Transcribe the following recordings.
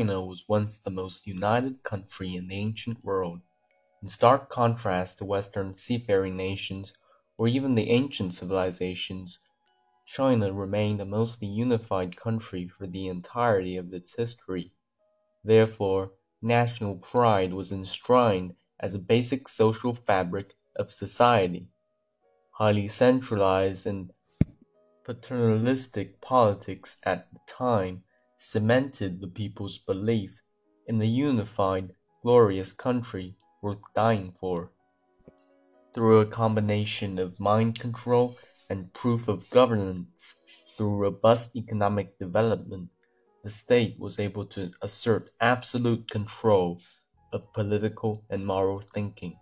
China was once the most united country in the ancient world. In stark contrast to Western seafaring nations or even the ancient civilizations, China remained a mostly unified country for the entirety of its history. Therefore, national pride was enshrined as a basic social fabric of society. Highly centralized and paternalistic politics at the time cemented the people's belief in a unified, glorious country worth dying for. Through a combination of mind control and proof of governance, through robust economic development, the state was able to assert absolute control of political and moral thinking.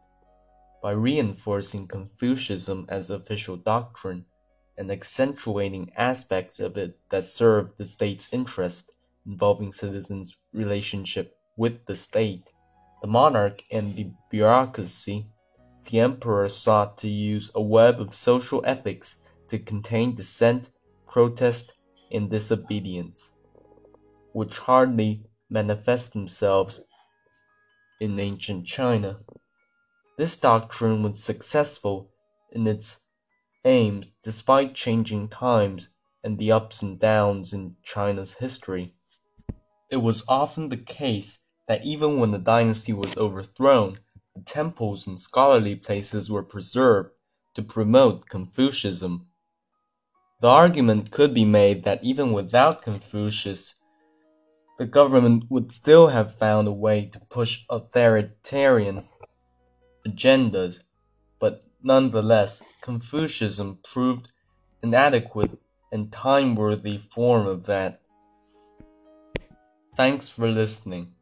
By reinforcing Confucianism as official doctrine, and accentuating aspects of it that serve the state's interest involving citizens' relationship with the state, the monarch and the bureaucracy, the emperor sought to use a web of social ethics to contain dissent, protest, and disobedience, which hardly manifest themselves in ancient China. This doctrine was successful in its aims despite changing times and the ups and downs in China's history. It was often the case that even when the dynasty was overthrown, the temples and scholarly places were preserved to promote Confucianism. The argument could be made that even without Confucius, the government would still have found a way to push authoritarian agendas, but nonetheless, Confucianism proved an adequate and time-worthy form of that. Thanks for listening.